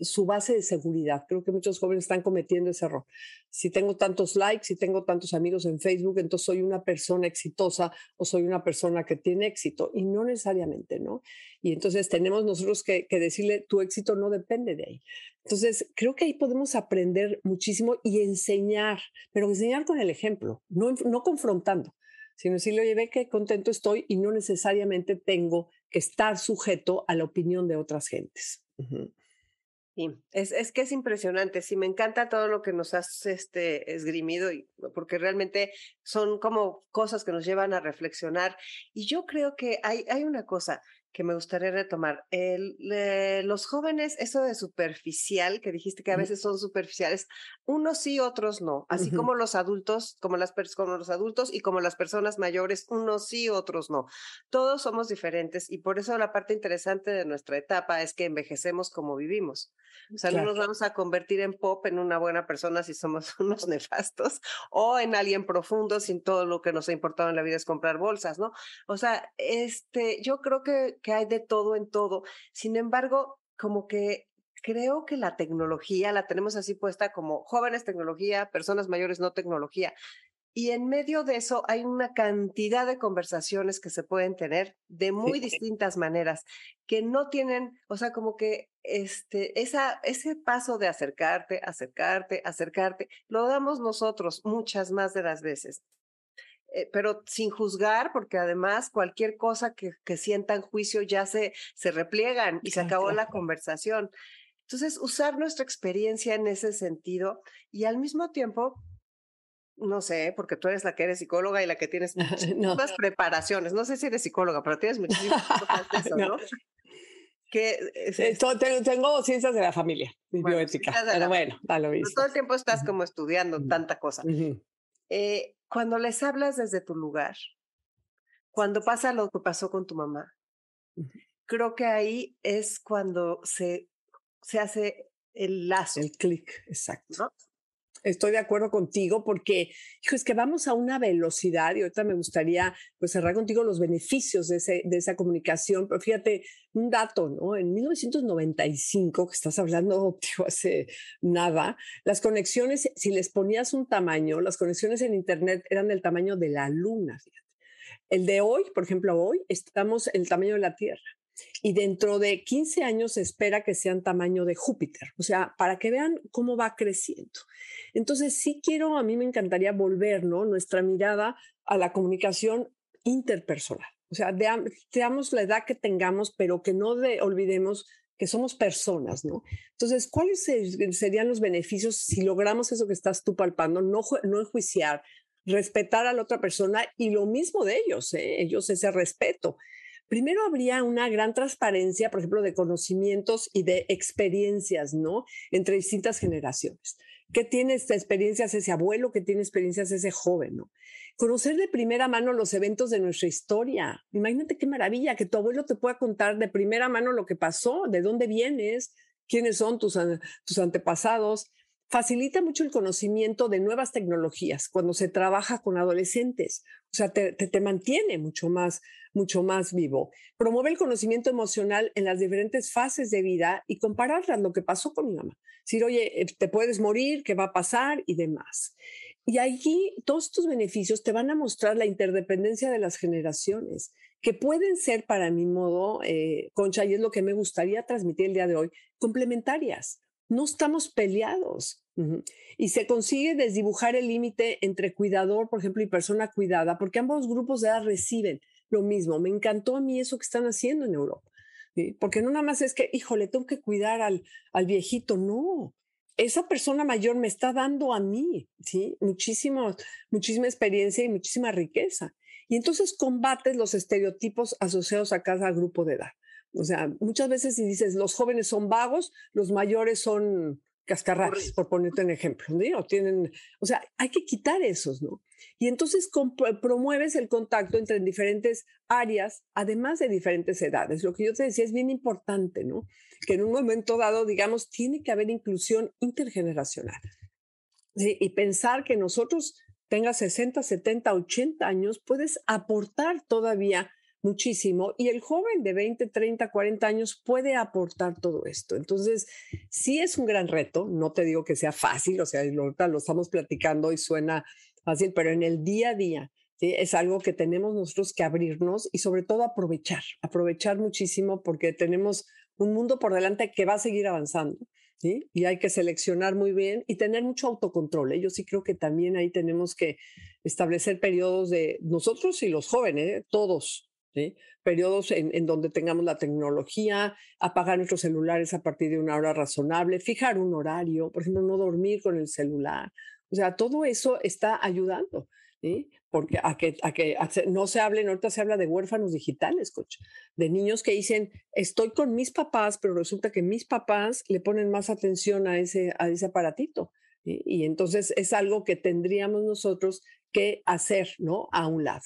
su base de seguridad. Creo que muchos jóvenes están cometiendo ese error. Si tengo tantos likes, si tengo tantos amigos en Facebook, entonces soy una persona exitosa o soy una persona que tiene éxito. Y no necesariamente, ¿no? Y entonces tenemos nosotros que, decirle, tu éxito no depende de ahí. Entonces, creo que ahí podemos aprender muchísimo y enseñar, pero enseñar con el ejemplo, no, no confrontando sino decirle, oye, ve qué contento estoy y no necesariamente tengo que estar sujeto a la opinión de otras gentes. Sí, es, es, que es impresionante. Sí, me encanta todo lo que nos has este, esgrimido, y, porque realmente son como cosas que nos llevan a reflexionar. Y yo creo que hay, hay una cosa, que me gustaría retomar. El, los jóvenes, eso de superficial, que dijiste que a veces son superficiales, unos sí, otros no. Así como los adultos, como, las, como los adultos y como las personas mayores, unos sí, otros no. Todos somos diferentes y por eso la parte interesante de nuestra etapa es que envejecemos como vivimos. O sea, no nos vamos a convertir en pop, en una buena persona si somos unos nefastos, o en alguien profundo sin todo lo que nos ha importado en la vida es comprar bolsas, ¿no? O sea, este, yo creo que, que hay de todo en todo. Sin embargo, como que creo que la tecnología la tenemos así puesta como jóvenes tecnología, personas mayores no tecnología. Y en medio de eso hay una cantidad de conversaciones que se pueden tener de muy distintas maneras, que no tienen, o sea, como que este, esa, ese paso de acercarte, acercarte, acercarte, lo damos nosotros muchas más de las veces. Eh, pero sin juzgar, porque además cualquier cosa que, que sientan juicio ya se, se repliegan y se acabó la conversación. Entonces, usar nuestra experiencia en ese sentido y al mismo tiempo, no sé, porque tú eres la que eres psicóloga y la que tienes muchas preparacionas. No sé si eres psicóloga, pero tienes muchísimas cosas de eso, ¿no? que eh, tengo, ciencias de la familia, bueno, bioética, pero bueno, da lo mismo. Todo el tiempo estás como estudiando tanta cosa. eh, cuando les hablas desde tu lugar, cuando pasa lo que pasó con tu mamá, creo que ahí es cuando se, se hace el lazo. El clic, exacto. ¿no? Estoy de acuerdo contigo porque, hijo, es que vamos a una velocidad y ahorita me gustaría pues cerrar contigo los beneficios de, ese, de esa comunicación. Pero fíjate, un dato, ¿no? En 1995, que estás hablando hace nada, las conexiones, si les ponías un tamaño, las conexiones en Internet eran del tamaño de la luna, fíjate. El de hoy, por ejemplo, hoy estamos en el tamaño de la Tierra y dentro de 15 años se espera que sean tamaño de Júpiter, o sea, para que vean cómo va creciendo. Entonces, sí quiero, a mí me encantaría volver ¿no? nuestra mirada a la comunicación interpersonal. O sea, veamos la edad que tengamos, pero que no olvidemos que somos personas, ¿no? Entonces, ¿cuáles serían los beneficios si logramos eso que estás tú palpando? No, no enjuiciar, respetar a la otra persona y lo mismo de ellos, ¿eh? ellos ese respeto primero habría una gran transparencia, por ejemplo, de conocimientos y de experiencias, ¿no? Entre distintas generaciones. ¿Qué tiene esta experiencias ese abuelo? ¿Qué tiene experiencias ese joven? ¿no? Conocer de primera mano los eventos de nuestra historia. Imagínate qué maravilla que tu abuelo te pueda contar de primera mano lo que pasó, de dónde vienes, quiénes son tus antepasados facilita mucho el conocimiento de nuevas tecnologías cuando se trabaja con adolescentes. O sea, te, mantiene mucho más, mucho más vivo. Promueve el conocimiento emocional en las diferentes fases de vida y compararlas lo que pasó con mi mamá. Decir, oye, eh, te puedes morir, qué va a pasar y demás. Y allí todos estos beneficios te van a mostrar la interdependencia de las generaciones, que pueden ser, para mi modo, eh, Concha, y es lo que me gustaría transmitir el día de hoy, complementarias no estamos peleados. Y se consigue desdibujar el límite entre cuidador, por ejemplo, y persona cuidada, porque ambos grupos de edad reciben lo mismo. Me encantó a mí eso que están haciendo en Europa. Porque no nada más es que, híjole, tengo que cuidar al, al viejito. No, esa persona mayor me está dando a mí, ¿sí? Muchísimo, muchísima experiencia y muchísima riqueza. Y entonces combates los estereotipos asociados a cada grupo de edad. O sea, muchas veces si dices los jóvenes son vagos, los mayores son cascarrabias, por ponerte un ejemplo, ¿no? Tienen, o sea, hay que quitar esos, ¿no? Y entonces promueves el contacto entre diferentes áreas, además de diferentes edades. Lo que yo te decía es bien importante, ¿no? Que en un momento dado, digamos, tiene que haber inclusión intergeneracional. Y pensar que nosotros tenga 60, 70, 80 años, puedes aportar todavía muchísimo y el joven de 20, 30, 40 años puede aportar todo esto. Entonces, sí es un gran reto, no te digo que sea fácil, o sea, lo, lo estamos platicando y suena fácil, pero en el día a día ¿sí? es algo que tenemos nosotros que abrirnos y sobre todo aprovechar, aprovechar muchísimo porque tenemos un mundo por delante que va a seguir avanzando. ¿Sí? Y hay que seleccionar muy bien y tener mucho autocontrol. ¿eh? Yo sí creo que también ahí tenemos que establecer periodos de nosotros y los jóvenes, ¿eh? todos, periodos en, donde tengamos la tecnología, apagar nuestros celulares a partir de una hora razonable, fijar un horario, por ejemplo, no dormir con el celular. O sea, todo eso está ayudando. Porque a que, a que no se hablen, ahorita se habla de huérfanos digitales, de niños que dicen, estoy con mis papás, pero resulta que mis papás le ponen más atención a ese, a ese aparatito. Y entonces es algo que tendríamos nosotros que hacer, ¿no? A un lado.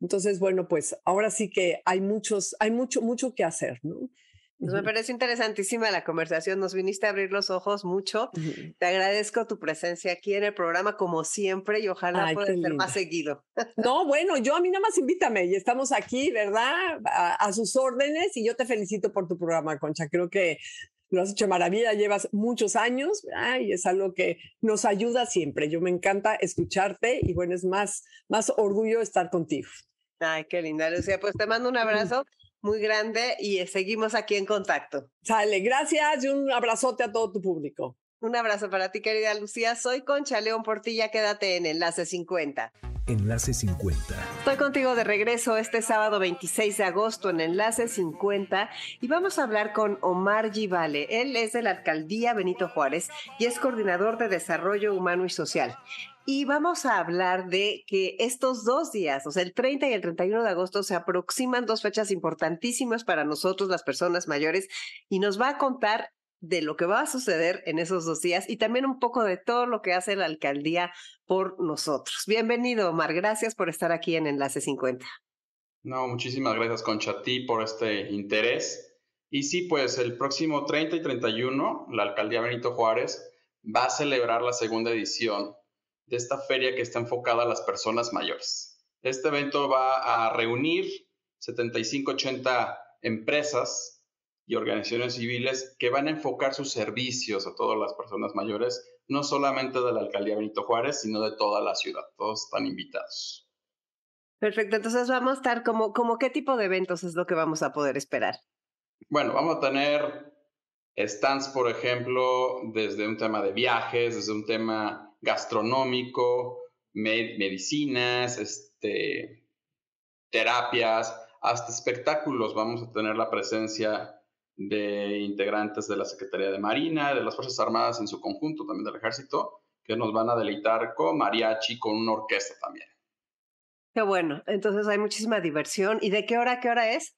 Entonces, bueno, pues ahora sí que hay muchos, hay mucho, mucho que hacer, ¿no? Pues me parece interesantísima la conversación, nos viniste a abrir los ojos mucho. Te agradezco tu presencia aquí en el programa como siempre y ojalá pueda ser más seguido. No, bueno, yo a mí nada más invítame y estamos aquí, ¿verdad? A, a, sus órdenes y yo te felicito por tu programa, Concha. Creo que lo has hecho maravilla, llevas muchos años y es algo que nos ayuda siempre. Yo me encanta escucharte y bueno, es más, más orgullo estar contigo. Ay, qué linda, Lucía. Pues te mando un abrazo muy grande y seguimos aquí en contacto. Sale, gracias y un abrazote a todo tu público. Un abrazo para ti, querida Lucía. Soy Concha León Portilla. Quédate en Enlace 50. Enlace 50. Estoy contigo de regreso este sábado 26 de agosto en Enlace 50 y vamos a hablar con Omar Givale. Él es de la alcaldía Benito Juárez y es coordinador de desarrollo humano y social. Y vamos a hablar de que estos dos días, o sea, el 30 y el 31 de agosto, se aproximan dos fechas importantísimas para nosotros, las personas mayores, y nos va a contar de lo que va a suceder en esos dos días y también un poco de todo lo que hace la alcaldía por nosotros. Bienvenido, Omar. Gracias por estar aquí en Enlace 50. No, muchísimas gracias, Concha, a ti por este interés. Y sí, pues el próximo 30 y 31, la alcaldía Benito Juárez va a celebrar la segunda edición de esta feria que está enfocada a las personas mayores. Este evento va a reunir 75-80 empresas y organizaciones civiles que van a enfocar sus servicios a todas las personas mayores, no solamente de la alcaldía Benito Juárez, sino de toda la ciudad. Todos están invitados. Perfecto, entonces vamos a estar como, como qué tipo de eventos es lo que vamos a poder esperar. Bueno, vamos a tener stands, por ejemplo, desde un tema de viajes, desde un tema gastronómico, medicinas, este, terapias, hasta espectáculos. Vamos a tener la presencia de integrantes de la Secretaría de Marina, de las Fuerzas Armadas en su conjunto, también del Ejército, que nos van a deleitar con mariachi, con una orquesta también. Qué bueno, entonces hay muchísima diversión. ¿Y de qué hora qué hora es?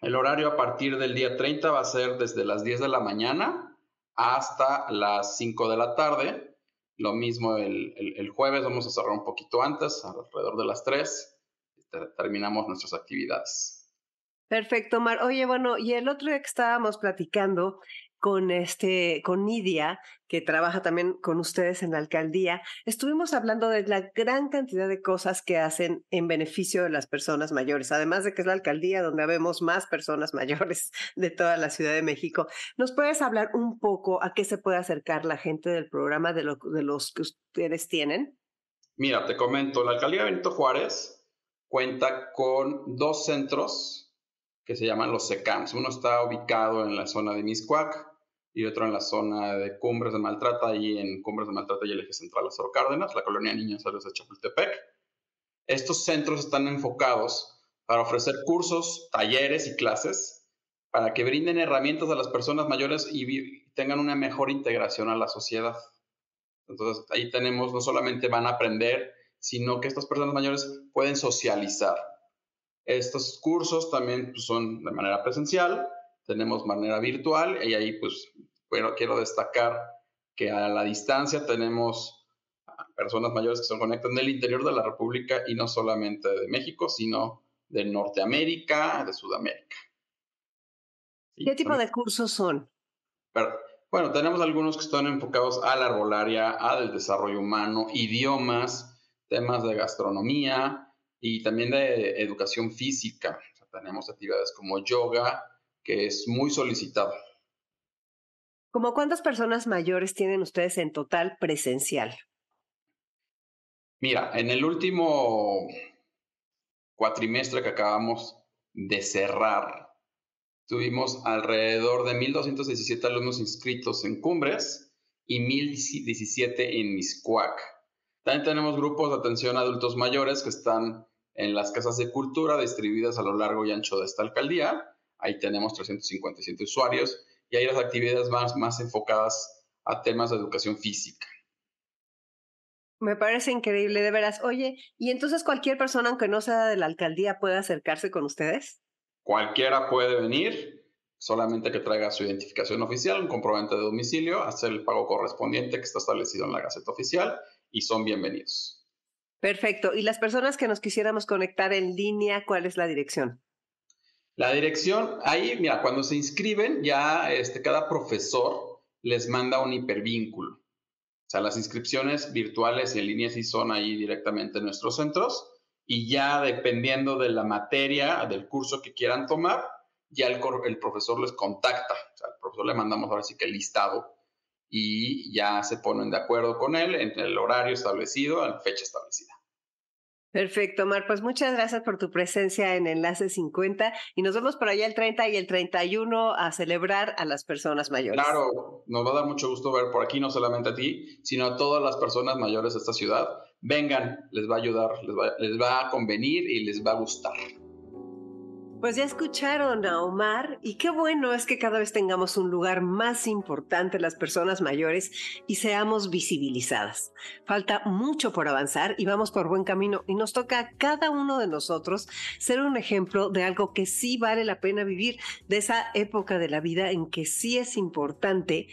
El horario a partir del día 30 va a ser desde las 10 de la mañana hasta las 5 de la tarde. Lo mismo el, el jueves, vamos a cerrar un poquito antes, alrededor de las 3. Terminamos nuestras actividades. Perfecto, Mar. Oye, bueno, y el otro día que estábamos platicando con este, con Nidia, que trabaja también con ustedes en la alcaldía, estuvimos hablando de la gran cantidad de cosas que hacen en beneficio de las personas mayores, además de que es la alcaldía donde vemos más personas mayores de toda la Ciudad de México. ¿Nos puedes hablar un poco a qué se puede acercar la gente del programa de, de los que ustedes tienen? Mira, te comento, la alcaldía de Benito Juárez cuenta con dos centros que se llaman los SECAMS. Uno está ubicado en la zona de Miscuac y otro en la zona de Cumbres de Maltrata, y en Cumbres de Maltrata y el eje central Lázaro Cárdenas, la colonia Niños Héroes de Chapultepec. Estos centros están enfocados para ofrecer cursos, talleres y clases para que brinden herramientas a las personas mayores y tengan una mejor integración a la sociedad. Entonces, ahí tenemos, no solamente van a aprender, sino que estas personas mayores pueden socializar, estos cursos también pues, son de manera presencial, tenemos manera virtual y ahí pues bueno, quiero destacar que a la distancia tenemos personas mayores que se conectan del interior de la República y no solamente de México, sino de Norteamérica, de Sudamérica. ¿Qué tipo de cursos son? bueno, tenemos algunos que están enfocados a la arbolaria, al desarrollo humano, idiomas, temas de gastronomía, y también de educación física. tenemos actividades como yoga, que es muy solicitado. ¿Cómo cuántas personas mayores tienen ustedes en total presencial? Mira, en el último cuatrimestre que acabamos de cerrar, tuvimos alrededor de 1.217 alumnos inscritos en Cumbres y 1.017 en Miscuac. También tenemos grupos de atención a adultos mayores que están en las casas de cultura distribuidas a lo largo y ancho de esta alcaldía. Ahí tenemos 357 usuarios y hay las actividades más, más enfocadas a temas de educación física. Me parece increíble, de veras. Oye, ¿y entonces cualquier persona, aunque no sea de la alcaldía, puede acercarse con ustedes? Cualquiera puede venir, solamente que traiga su identificación oficial, un comprobante de domicilio, hacer el pago correspondiente que está establecido en la Gaceta Oficial y son bienvenidos. Perfecto. ¿Y las personas que nos quisiéramos conectar en línea, cuál es la dirección? La dirección, ahí, mira, cuando se inscriben, ya este, cada profesor les manda un hipervínculo. O sea, las inscripciones virtuales y en línea sí son ahí directamente en nuestros centros y ya dependiendo de la materia, del curso que quieran tomar, ya el, profesor les contacta. O sea, al profesor le mandamos ahora sí que el listado y ya se ponen de acuerdo con él en el horario establecido, en la fecha establecida. Perfecto, Mar. Pues muchas gracias por tu presencia en Enlace 50 y nos vemos por allá el 30 y el 31 a celebrar a las personas mayores. Claro, nos va a dar mucho gusto ver por aquí no solamente a ti, sino a todas las personas mayores de esta ciudad. Vengan, les va a ayudar, les va, les va a convenir y les va a gustar. Pues ya escucharon a Omar y qué bueno es que cada vez tengamos un lugar más importante las personas mayores y seamos visibilizadas. Falta mucho por avanzar y vamos por buen camino y nos toca a cada uno de nosotros ser un ejemplo de algo que sí vale la pena vivir, de esa época de la vida en que sí es importante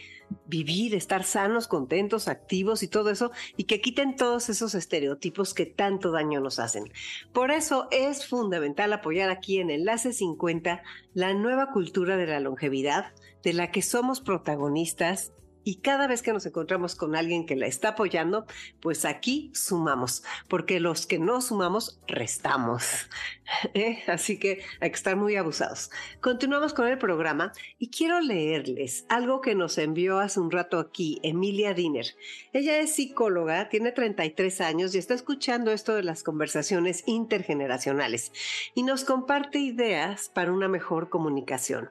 vivir, estar sanos, contentos, activos y todo eso, y que quiten todos esos estereotipos que tanto daño nos hacen. Por eso es fundamental apoyar aquí en Enlace 50 la nueva cultura de la longevidad, de la que somos protagonistas y cada vez que nos encontramos con alguien que la está apoyando, pues aquí sumamos, porque los que no sumamos, restamos. ¿Eh? Así que hay que estar muy abusados. Continuamos con el programa y quiero leerles algo que nos envió hace un rato aquí Emilia Diner. Ella es psicóloga, tiene 33 años y está escuchando esto de las conversaciones intergeneracionales y nos comparte ideas para una mejor comunicación.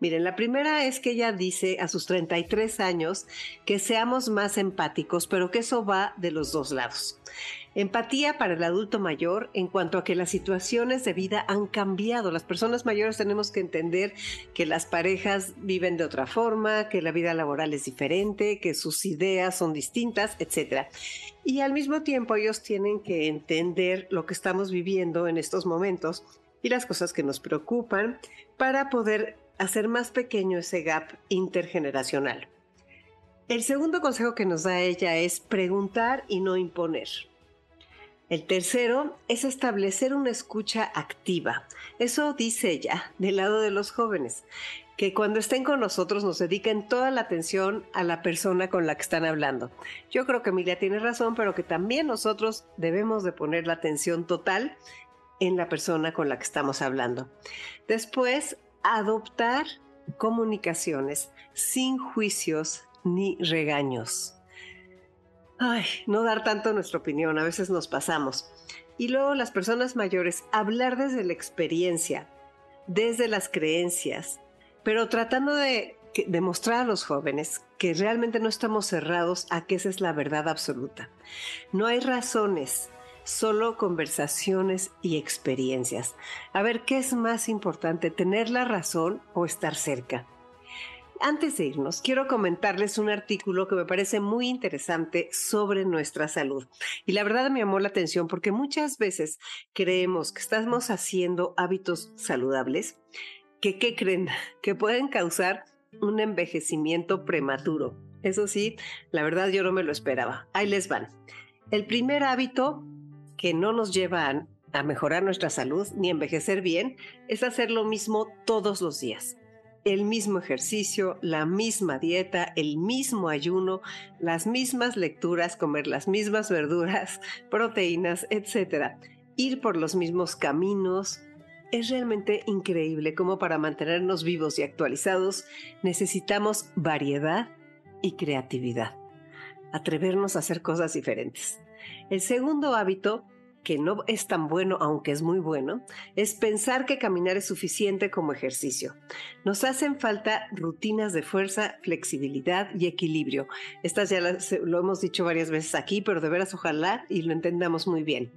Miren, la primera es que ella dice a sus 33 años que seamos más empáticos, pero que eso va de los dos lados. Empatía para el adulto mayor en cuanto a que las situaciones de vida han cambiado. Las personas mayores tenemos que entender que las parejas viven de otra forma, que la vida laboral es diferente, que sus ideas son distintas, etc. Y al mismo tiempo ellos tienen que entender lo que estamos viviendo en estos momentos y las cosas que nos preocupan para poder hacer más pequeño ese gap intergeneracional. El segundo consejo que nos da ella es preguntar y no imponer. El tercero es establecer una escucha activa. Eso dice ella del lado de los jóvenes, que cuando estén con nosotros nos dediquen toda la atención a la persona con la que están hablando. Yo creo que Emilia tiene razón, pero que también nosotros debemos de poner la atención total en la persona con la que estamos hablando. Después, adoptar comunicaciones sin juicios ni regaños. Ay, no dar tanto nuestra opinión, a veces nos pasamos. Y luego las personas mayores, hablar desde la experiencia, desde las creencias, pero tratando de demostrar a los jóvenes que realmente no estamos cerrados a que esa es la verdad absoluta. No hay razones solo conversaciones y experiencias. A ver, ¿qué es más importante, tener la razón o estar cerca? Antes de irnos, quiero comentarles un artículo que me parece muy interesante sobre nuestra salud. Y la verdad me llamó la atención porque muchas veces creemos que estamos haciendo hábitos saludables que, ¿qué creen? Que pueden causar un envejecimiento prematuro. Eso sí, la verdad yo no me lo esperaba. Ahí les van. El primer hábito que no nos llevan a mejorar nuestra salud ni envejecer bien es hacer lo mismo todos los días. El mismo ejercicio, la misma dieta, el mismo ayuno, las mismas lecturas, comer las mismas verduras, proteínas, etc. Ir por los mismos caminos. Es realmente increíble cómo para mantenernos vivos y actualizados necesitamos variedad y creatividad. Atrevernos a hacer cosas diferentes. El segundo hábito que no es tan bueno, aunque es muy bueno, es pensar que caminar es suficiente como ejercicio. Nos hacen falta rutinas de fuerza, flexibilidad y equilibrio. Estas ya lo hemos dicho varias veces aquí, pero de veras ojalá y lo entendamos muy bien.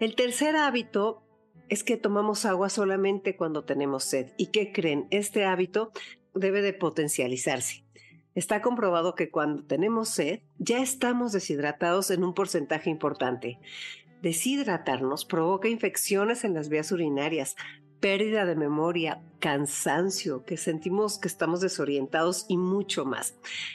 El tercer hábito es que tomamos agua solamente cuando tenemos sed. ¿Y qué creen? Este hábito debe de potencializarse. Está comprobado que cuando tenemos sed ya estamos deshidratados en un porcentaje importante. Deshidratarnos provoca infecciones en las vías urinarias, pérdida de memoria, cansancio, que sentimos que estamos desorientados y mucho más.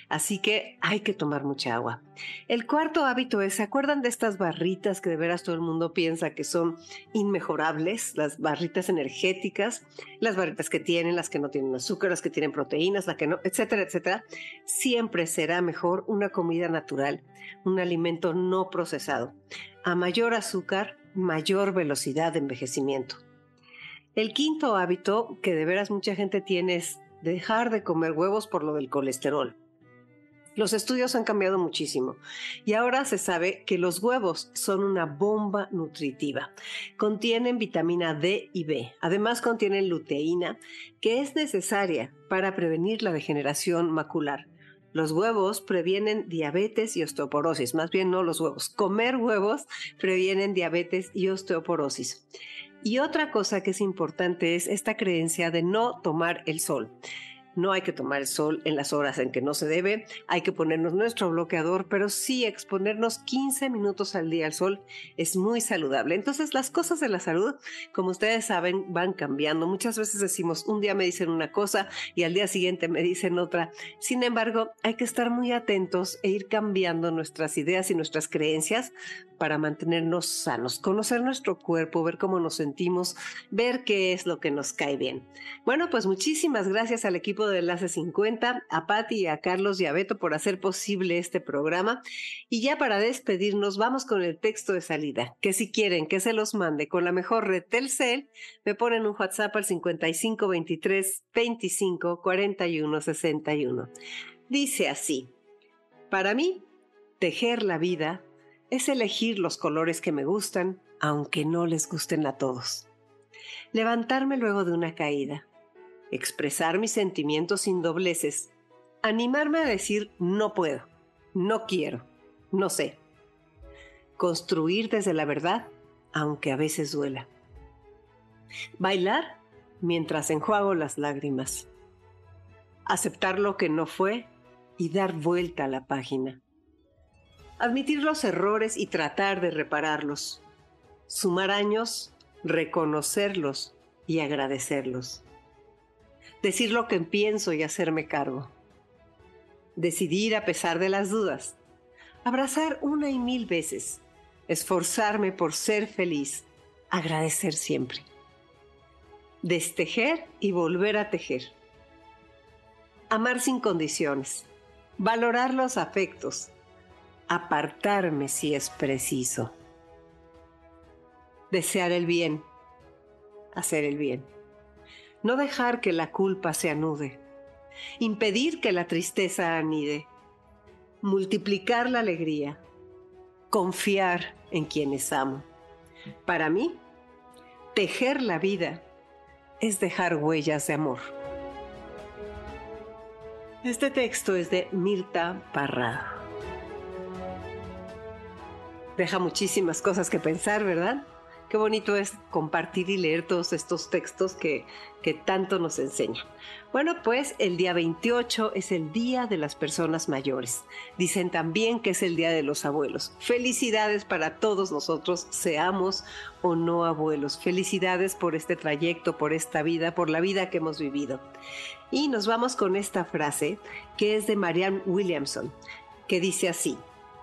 Así que hay que tomar mucha agua. El cuarto hábito es, ¿se acuerdan de estas barritas que de veras todo el mundo piensa que son inmejorables? Las barritas energéticas, las barritas que tienen, las que no tienen azúcar, las que tienen proteínas, las que no, etcétera, etcétera. Siempre será mejor una comida natural, un alimento no procesado. A mayor azúcar, mayor velocidad de envejecimiento. El quinto hábito que de veras mucha gente tiene es dejar de comer huevos por lo del colesterol. Los estudios han cambiado muchísimo y ahora se sabe que los huevos son una bomba nutritiva. Contienen vitamina D y B. Además contienen luteína, que es necesaria para prevenir la degeneración macular. Los huevos previenen diabetes y osteoporosis, más bien no los huevos. Comer huevos previenen diabetes y osteoporosis. Y otra cosa que es importante es esta creencia de no tomar el sol. No hay que tomar el sol en las horas en que no se debe, hay que ponernos nuestro bloqueador, pero sí exponernos 15 minutos al día al sol es muy saludable. Entonces las cosas de la salud, como ustedes saben, van cambiando. Muchas veces decimos, un día me dicen una cosa y al día siguiente me dicen otra. Sin embargo, hay que estar muy atentos e ir cambiando nuestras ideas y nuestras creencias para mantenernos sanos, conocer nuestro cuerpo, ver cómo nos sentimos, ver qué es lo que nos cae bien. Bueno, pues muchísimas gracias al equipo de Enlace 50, a Patti y a Carlos y a Beto por hacer posible este programa. Y ya para despedirnos, vamos con el texto de salida, que si quieren que se los mande con la mejor red Telcel, me ponen un WhatsApp al 55 23 25 41 61. Dice así, para mí, tejer la vida es elegir los colores que me gustan, aunque no les gusten a todos. Levantarme luego de una caída, expresar mis sentimientos sin dobleces, animarme a decir no puedo, no quiero, no sé. Construir desde la verdad, aunque a veces duela. Bailar mientras enjuago las lágrimas. Aceptar lo que no fue y dar vuelta a la página admitir los errores y tratar de repararlos, sumar años, reconocerlos y agradecerlos, decir lo que pienso y hacerme cargo, decidir a pesar de las dudas, abrazar una y mil veces, esforzarme por ser feliz, agradecer siempre, destejer y volver a tejer, amar sin condiciones, valorar los afectos, apartarme si es preciso. Desear el bien, hacer el bien. No dejar que la culpa se anude. Impedir que la tristeza anide. Multiplicar la alegría. Confiar en quienes amo. Para mí, tejer la vida es dejar huellas de amor. Este texto es de Mirta Parrado deja muchísimas cosas que pensar, ¿verdad? Qué bonito es compartir y leer todos estos textos que, que tanto nos enseñan. Bueno, pues el día 28 es el Día de las Personas Mayores. Dicen también que es el Día de los Abuelos. Felicidades para todos nosotros, seamos o no abuelos. Felicidades por este trayecto, por esta vida, por la vida que hemos vivido. Y nos vamos con esta frase que es de Marianne Williamson, que dice así,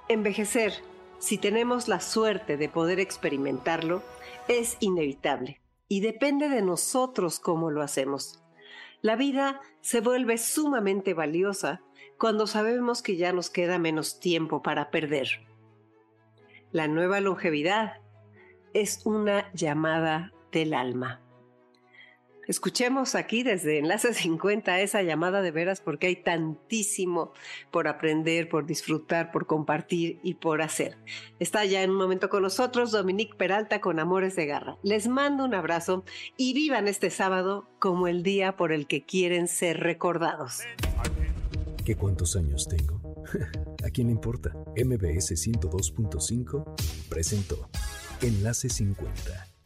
envejecer si tenemos la suerte de poder experimentarlo, es inevitable y depende de nosotros cómo lo hacemos. La vida se vuelve sumamente valiosa cuando sabemos que ya nos queda menos tiempo para perder. La nueva longevidad es una llamada del alma. Escuchemos aquí desde Enlace 50 esa llamada de veras porque hay tantísimo por aprender, por disfrutar, por compartir y por hacer. Está ya en un momento con nosotros Dominique Peralta con Amores de Garra. Les mando un abrazo y vivan este sábado como el día por el que quieren ser recordados. ¿Qué cuántos años tengo? ¿A quién le importa? MBS 102.5 presentó Enlace 50